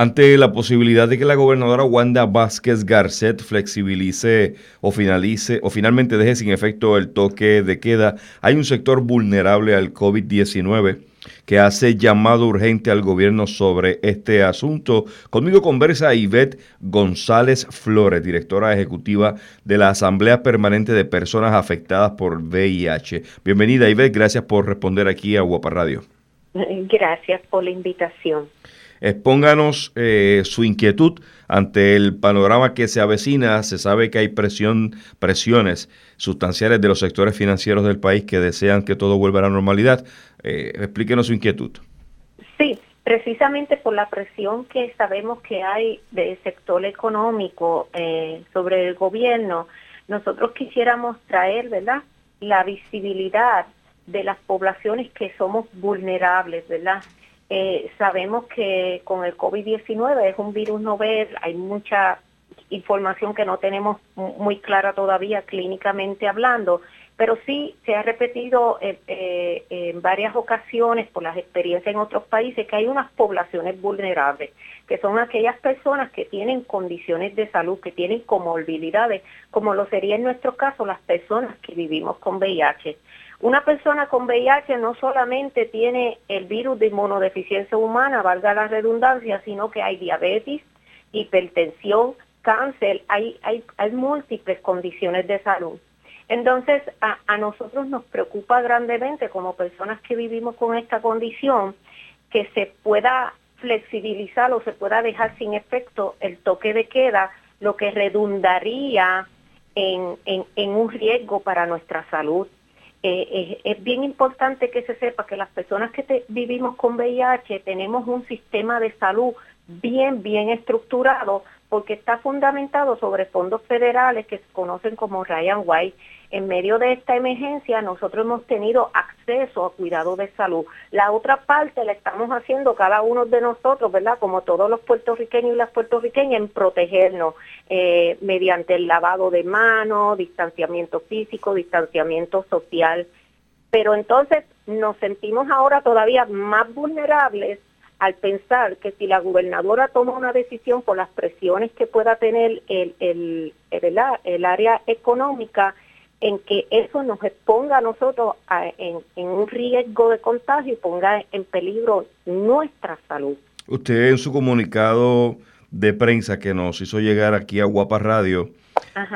Ante la posibilidad de que la gobernadora Wanda Vázquez Garcet flexibilice o finalice o finalmente deje sin efecto el toque de queda, hay un sector vulnerable al COVID-19 que hace llamado urgente al gobierno sobre este asunto. Conmigo conversa Ivette González Flores, directora ejecutiva de la Asamblea Permanente de Personas Afectadas por VIH. Bienvenida Ivette, gracias por responder aquí a Guapa Radio. Gracias por la invitación. Expónganos eh, su inquietud ante el panorama que se avecina. Se sabe que hay presión, presiones sustanciales de los sectores financieros del país que desean que todo vuelva a la normalidad. Eh, explíquenos su inquietud. Sí, precisamente por la presión que sabemos que hay del sector económico eh, sobre el gobierno, nosotros quisiéramos traer, ¿verdad?, la visibilidad de las poblaciones que somos vulnerables, ¿verdad? Eh, sabemos que con el COVID-19 es un virus novel, hay mucha información que no tenemos muy clara todavía clínicamente hablando, pero sí se ha repetido eh, eh, en varias ocasiones por las experiencias en otros países que hay unas poblaciones vulnerables, que son aquellas personas que tienen condiciones de salud, que tienen comorbilidades, como lo sería en nuestro caso las personas que vivimos con VIH. Una persona con VIH no solamente tiene el virus de inmunodeficiencia humana, valga la redundancia, sino que hay diabetes, hipertensión, cáncer, hay, múltiples condiciones de salud. Entonces, a, nosotros nos preocupa grandemente como personas que vivimos con esta condición que se pueda flexibilizar o se pueda dejar sin efecto el toque de queda, lo que redundaría en un riesgo para nuestra salud. Eh, es, bien importante que se sepa que las personas que vivimos con VIH tenemos un sistema de salud bien, bien estructurado porque está fundamentado sobre fondos federales que se conocen como Ryan White en medio de esta emergencia nosotros hemos tenido acceso a cuidado de salud. La otra parte la estamos haciendo cada uno de nosotros, ¿verdad? Como todos los puertorriqueños y las puertorriqueñas, en protegernos eh, mediante el lavado de manos, distanciamiento físico, distanciamiento social. Pero entonces nos sentimos ahora todavía más vulnerables al pensar que si la gobernadora toma una decisión por las presiones que pueda tener el, el, el área económica, en que eso nos exponga a nosotros en, un riesgo de contagio y ponga en peligro nuestra salud. Usted en su comunicado de prensa que nos hizo llegar aquí a Guapa Radio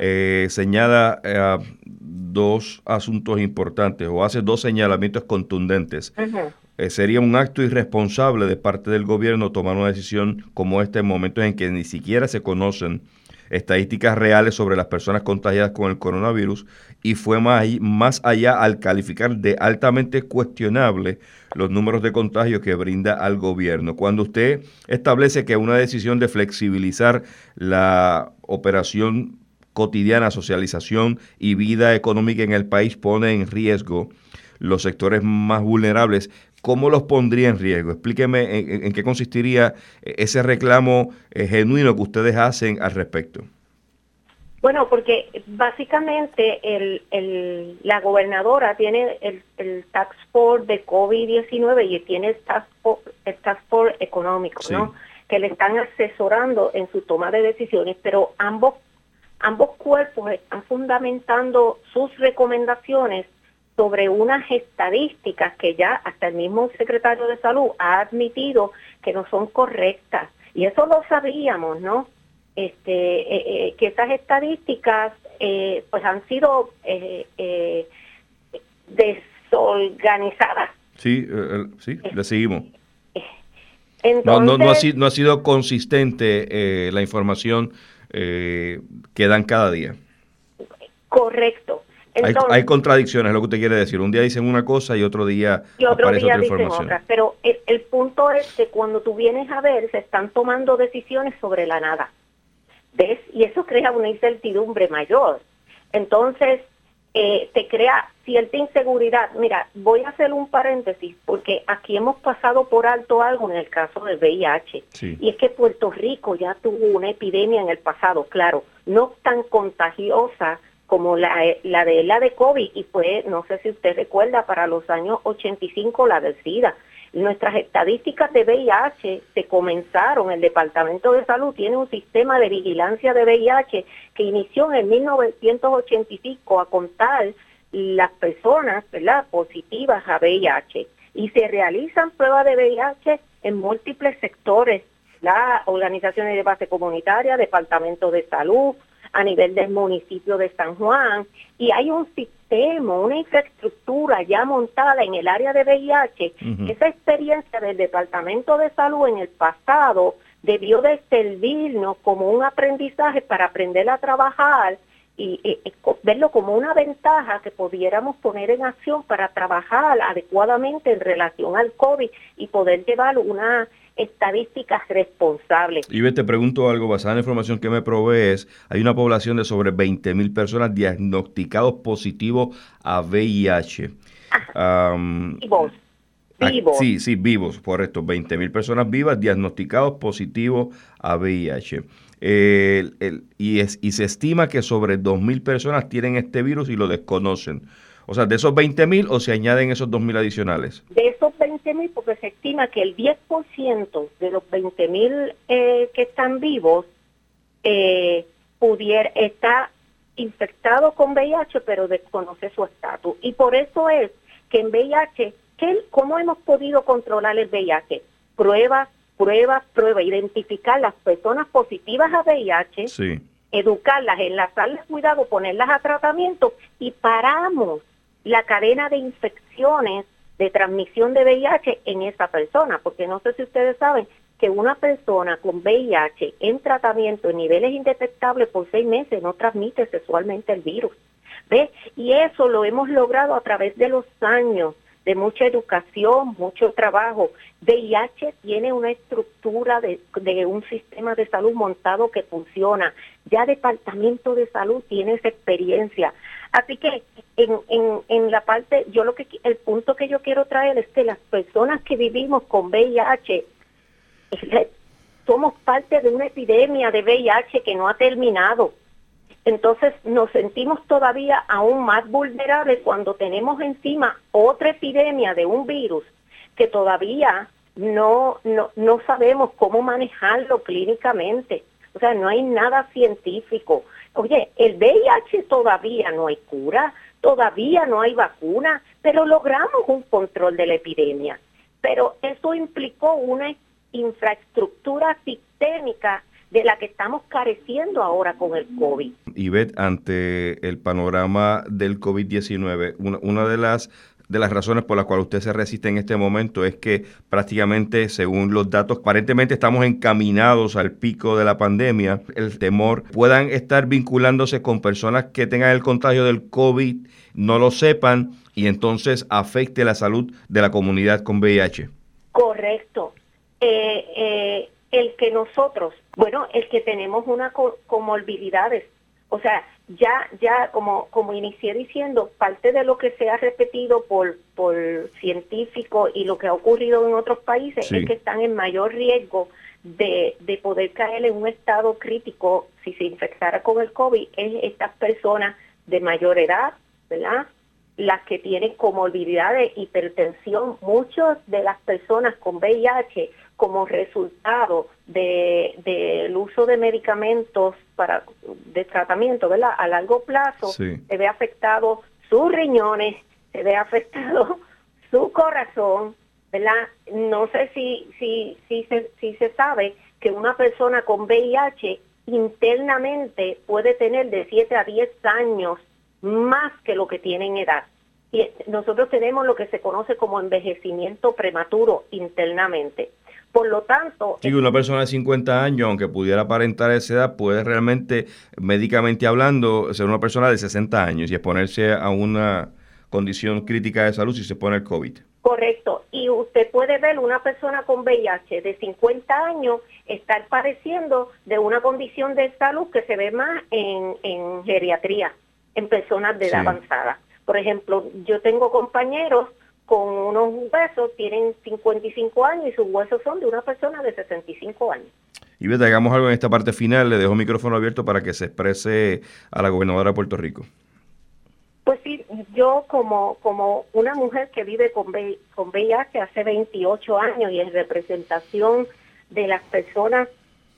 eh, señala eh, dos asuntos importantes o hace dos señalamientos contundentes. Eh, sería un acto irresponsable de parte del gobierno tomar una decisión como esta en momentos en que ni siquiera se conocen estadísticas reales sobre las personas contagiadas con el coronavirus y fue más, más allá al calificar de altamente cuestionable los números de contagio que brinda al gobierno. Cuando usted establece que una decisión de flexibilizar la operación cotidiana, socialización y vida económica en el país pone en riesgo los sectores más vulnerables, ¿cómo los pondría en riesgo? Explíqueme en, qué consistiría ese reclamo eh, genuino que ustedes hacen al respecto. Bueno, porque básicamente el, la gobernadora tiene el, el tax force de COVID-19 y tiene el tax force, económico, ¿no? Que le están asesorando en su toma de decisiones, pero ambos, ambos cuerpos están fundamentando sus recomendaciones sobre unas estadísticas que ya hasta el mismo secretario de salud ha admitido que no son correctas. Y eso lo sabíamos, ¿no? Este, eh, eh, que esas estadísticas eh, pues han sido desorganizadas. Sí, sí, le seguimos. no, no, no, ha sido, no ha sido consistente la información que dan cada día. Correcto hay, contradicciones, es lo que usted quiere decir. Un día dicen una cosa y otro día y otro día otra dicen Otra. Pero el, punto es que cuando tú vienes a ver, se están tomando decisiones sobre la nada. ¿Ves? Y eso crea una incertidumbre mayor. Entonces, eh, te crea cierta inseguridad. Mira, voy a hacer un paréntesis porque aquí hemos pasado por alto algo en el caso del VIH. Y es que Puerto Rico ya tuvo una epidemia en el pasado, claro, no tan contagiosa como la, la de la de COVID y fue, no sé si usted recuerda, para los años 85 la del SIDA. Nuestras estadísticas de VIH se comenzaron, el Departamento de Salud tiene un sistema de vigilancia de VIH que inició en 1985 a contar las personas ¿verdad? positivas a VIH y se realizan pruebas de VIH en múltiples sectores, las organizaciones de base comunitaria, departamentos de salud, a nivel del municipio de San Juan, y hay un sistema, una infraestructura ya montada en el área de VIH. Esa experiencia del Departamento de Salud en el pasado debió de servirnos como un aprendizaje para aprender a trabajar y, verlo como una ventaja que pudiéramos poner en acción para trabajar adecuadamente en relación al COVID y poder llevar una estadísticas responsables. Y te pregunto algo, basada en la información que me provees, hay una población de sobre 20 mil personas diagnosticados positivos a VIH. vivos. Ah, vivos. Sí, sí, vivos, correcto. 20 mil personas vivas diagnosticados positivos a VIH. y, es, y se estima que sobre 2 mil personas tienen este virus y lo desconocen. O sea, de esos 20 mil o se añaden esos 2 mil adicionales. De esos 20 mil, porque se estima que el 10% de los 20 mil eh, que están vivos eh, pudiera, está infectado con VIH, pero desconoce su estatus. Y por eso es que en VIH, ¿qué, ¿cómo hemos podido controlar el VIH? Pruebas, pruebas, pruebas, identificar las personas positivas a VIH, sí. educarlas, enlazarles cuidado, ponerlas a tratamiento y paramos la cadena de infecciones de transmisión de VIH en esa persona, porque no sé si ustedes saben que una persona con VIH en tratamiento en niveles indetectables por seis meses no transmite sexualmente el virus. ¿Ve? Y eso lo hemos logrado a través de los años de mucha educación, mucho trabajo. VIH tiene una estructura de, un sistema de salud montado que funciona. Ya Departamento de Salud tiene esa experiencia. Así que en, en, la parte, yo lo que, el punto que yo quiero traer es que las personas que vivimos con VIH, somos parte de una epidemia de VIH que no ha terminado. Entonces nos sentimos todavía aún más vulnerables cuando tenemos encima otra epidemia de un virus que todavía no, no, no sabemos cómo manejarlo clínicamente. O sea, no hay nada científico. Oye, el VIH todavía no hay cura, todavía no hay vacuna, pero logramos un control de la epidemia. Pero eso implicó una infraestructura sistémica de la que estamos careciendo ahora con el COVID. Ivette, ante el panorama del COVID-19, una, una de las de las razones por las cuales usted se resiste en este momento es que prácticamente, según los datos, aparentemente estamos encaminados al pico de la pandemia. El temor puedan estar vinculándose con personas que tengan el contagio del COVID, no lo sepan y entonces afecte la salud de la comunidad con VIH. Correcto. Eh, eh, el que nosotros, bueno, el que tenemos una comorbilidades, o sea, ya, ya como, como inicié diciendo, parte de lo que se ha repetido por, por científicos y lo que ha ocurrido en otros países es que están en mayor riesgo de, de poder caer en un estado crítico si se infectara con el COVID, es estas personas de mayor edad, ¿verdad? Las que tienen comorbilidades, hipertensión, muchas de las personas con VIH como resultado del de, uso de medicamentos para de tratamiento, ¿verdad? A largo plazo se ve afectado sus riñones, se ve afectado su corazón, ¿verdad? No sé si si si se, si se sabe que una persona con VIH internamente puede tener de 7 a 10 años más que lo que tiene en edad. Y nosotros tenemos lo que se conoce como envejecimiento prematuro internamente. Por lo tanto... Sí, una persona de 50 años, aunque pudiera aparentar esa edad, puede realmente, médicamente hablando, ser una persona de 60 años y exponerse a una condición crítica de salud si se pone el COVID. Correcto. Y usted puede ver una persona con VIH de 50 años estar padeciendo de una condición de salud que se ve más en, en geriatría, en personas de edad avanzada. Por ejemplo, yo tengo compañeros con unos huesos, tienen 55 años y sus huesos son de una persona de 65 años. Y vete, hagamos algo en esta parte final. Le dejo el micrófono abierto para que se exprese a la gobernadora de Puerto Rico. Pues sí, yo como, como una mujer que vive con, con VIH hace 28 años y en representación de las personas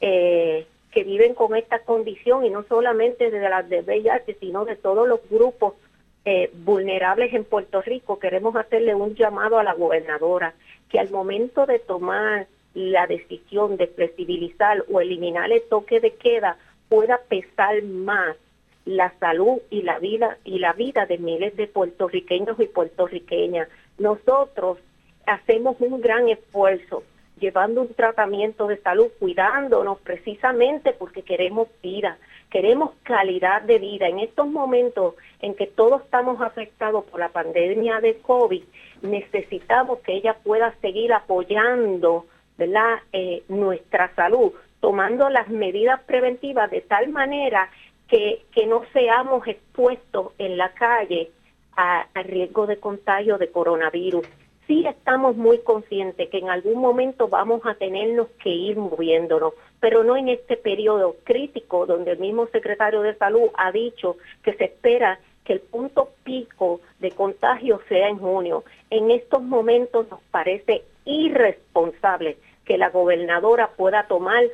eh, que viven con esta condición y no solamente de las de VIH, sino de todos los grupos eh, vulnerables en Puerto Rico, queremos hacerle un llamado a la gobernadora que al momento de tomar la decisión de flexibilizar o eliminar el toque de queda pueda pesar más la salud y la vida y la vida de miles de puertorriqueños y puertorriqueñas. Nosotros hacemos un gran esfuerzo llevando un tratamiento de salud, cuidándonos precisamente porque queremos vida, queremos calidad de vida. En estos momentos en que todos estamos afectados por la pandemia de COVID, necesitamos que ella pueda seguir apoyando ¿verdad? Eh, nuestra salud, tomando las medidas preventivas de tal manera que, no seamos expuestos en la calle a, riesgo de contagio de coronavirus. Sí estamos muy conscientes que en algún momento vamos a tenernos que ir moviéndonos, pero no en este periodo crítico donde el mismo secretario de salud ha dicho que se espera que el punto pico de contagio sea en junio. En estos momentos nos parece irresponsable que la gobernadora pueda tomar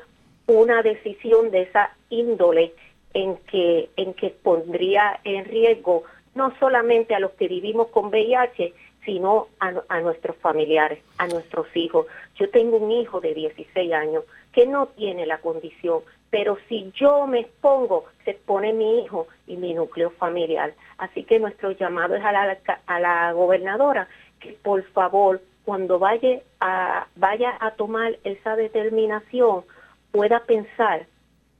una decisión de esa índole en que, en pondría en riesgo no solamente a los que vivimos con VIH, sino a, nuestros familiares, a nuestros hijos. Yo tengo un hijo de 16 años que no tiene la condición, pero si yo me expongo, se expone mi hijo y mi núcleo familiar. Así que nuestro llamado es a la, gobernadora que por favor, cuando vaya a tomar esa determinación, pueda pensar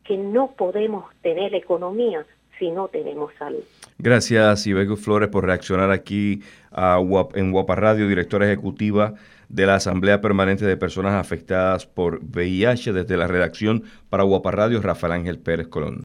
que no podemos tener economía si no tenemos salud. Gracias, Ibeco Flores, por reaccionar aquí a, en Guapa Radio, directora ejecutiva de la Asamblea Permanente de Personas Afectadas por VIH desde la redacción para Guapa Radio, Rafael Ángel Pérez Colón.